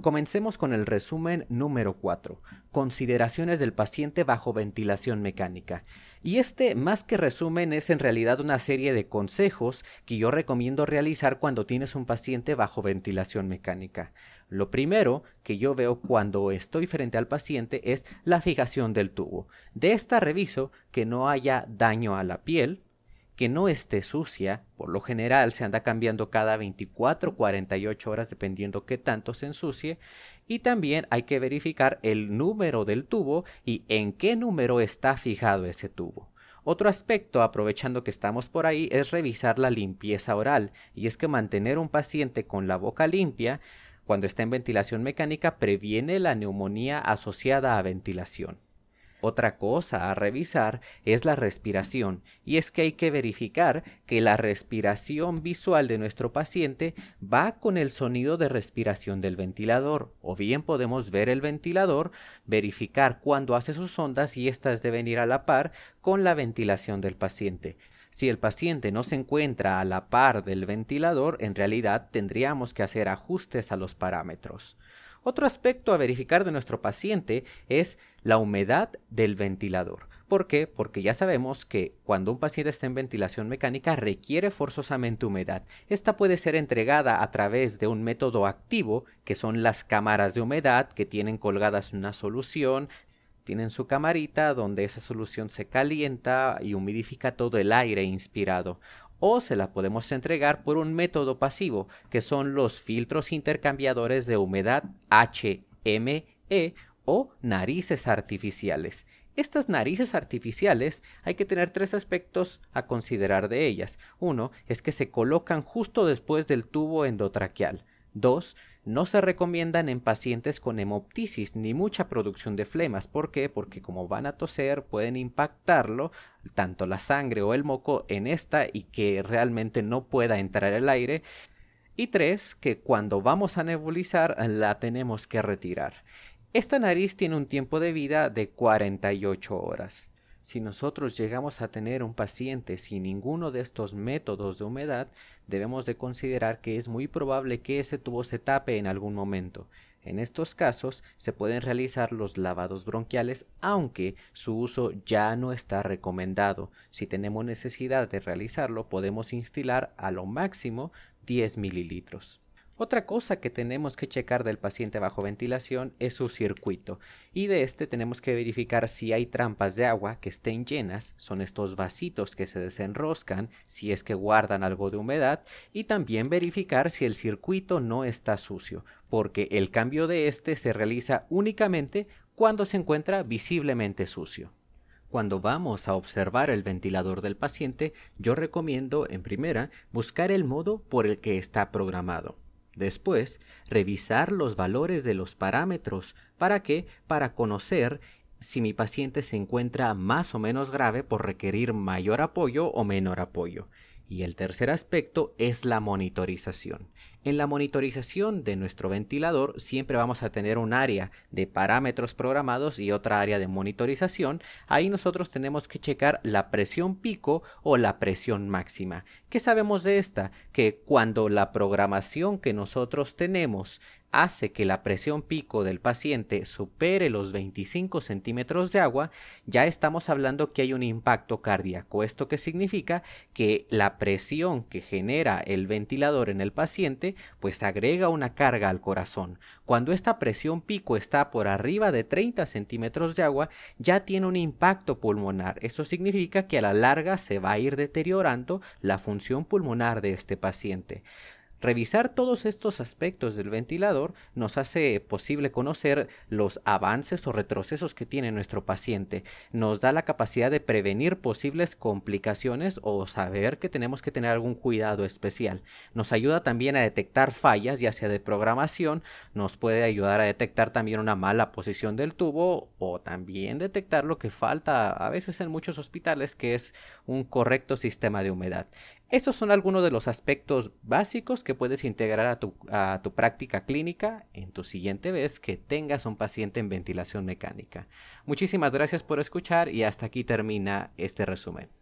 Comencemos con el resumen número 4, consideraciones del paciente bajo ventilación mecánica. Y este, más que resumen, es en realidad una serie de consejos que yo recomiendo realizar cuando tienes un paciente bajo ventilación mecánica. Lo primero que yo veo cuando estoy frente al paciente es la fijación del tubo. De esta reviso que no haya daño a la piel, que no esté sucia, por lo general se anda cambiando cada 24 48 horas dependiendo qué tanto se ensucie, y también hay que verificar el número del tubo y en qué número está fijado ese tubo. Otro aspecto, aprovechando que estamos por ahí, es revisar la limpieza oral, y es que mantener un paciente con la boca limpia cuando está en ventilación mecánica previene la neumonía asociada a ventilación. Otra cosa a revisar es la respiración, y es que hay que verificar que la respiración visual de nuestro paciente va con el sonido de respiración del ventilador, o bien podemos ver el ventilador, verificar cuándo hace sus ondas y éstas deben ir a la par con la ventilación del paciente. Si el paciente no se encuentra a la par del ventilador, en realidad tendríamos que hacer ajustes a los parámetros. Otro aspecto a verificar de nuestro paciente es la humedad del ventilador. ¿Por qué? Porque ya sabemos que cuando un paciente está en ventilación mecánica requiere forzosamente humedad. Esta puede ser entregada a través de un método activo, que son las cámaras de humedad que tienen colgadas una solución, tienen su camarita donde esa solución se calienta y humidifica todo el aire inspirado o se la podemos entregar por un método pasivo, que son los filtros intercambiadores de humedad HME o narices artificiales. Estas narices artificiales hay que tener tres aspectos a considerar de ellas. Uno es que se colocan justo después del tubo endotraqueal. Dos, no se recomiendan en pacientes con hemoptisis ni mucha producción de flemas. ¿Por qué? Porque como van a toser pueden impactarlo tanto la sangre o el moco en esta y que realmente no pueda entrar el aire. Y tres, que cuando vamos a nebulizar la tenemos que retirar. Esta nariz tiene un tiempo de vida de 48 horas. Si nosotros llegamos a tener un paciente sin ninguno de estos métodos de humedad, debemos de considerar que es muy probable que ese tubo se tape en algún momento. En estos casos se pueden realizar los lavados bronquiales, aunque su uso ya no está recomendado. Si tenemos necesidad de realizarlo, podemos instilar a lo máximo 10 mililitros. Otra cosa que tenemos que checar del paciente bajo ventilación es su circuito y de este tenemos que verificar si hay trampas de agua que estén llenas, son estos vasitos que se desenroscan si es que guardan algo de humedad y también verificar si el circuito no está sucio, porque el cambio de este se realiza únicamente cuando se encuentra visiblemente sucio. Cuando vamos a observar el ventilador del paciente, yo recomiendo en primera buscar el modo por el que está programado. Después, revisar los valores de los parámetros. ¿Para qué? Para conocer si mi paciente se encuentra más o menos grave por requerir mayor apoyo o menor apoyo. Y el tercer aspecto es la monitorización. En la monitorización de nuestro ventilador siempre vamos a tener un área de parámetros programados y otra área de monitorización. Ahí nosotros tenemos que checar la presión pico o la presión máxima. ¿Qué sabemos de esta? Que cuando la programación que nosotros tenemos hace que la presión pico del paciente supere los 25 centímetros de agua, ya estamos hablando que hay un impacto cardíaco. ¿Esto qué significa? Que la presión que genera el ventilador en el paciente pues agrega una carga al corazón. Cuando esta presión pico está por arriba de 30 centímetros de agua, ya tiene un impacto pulmonar. Esto significa que a la larga se va a ir deteriorando la función pulmonar de este paciente. Revisar todos estos aspectos del ventilador nos hace posible conocer los avances o retrocesos que tiene nuestro paciente, nos da la capacidad de prevenir posibles complicaciones o saber que tenemos que tener algún cuidado especial. Nos ayuda también a detectar fallas, ya sea de programación, nos puede ayudar a detectar también una mala posición del tubo o también detectar lo que falta a veces en muchos hospitales, que es un correcto sistema de humedad. Estos son algunos de los aspectos básicos que puedes integrar a tu, práctica clínica en tu siguiente vez que tengas un paciente en ventilación mecánica. Muchísimas gracias por escuchar y hasta aquí termina este resumen.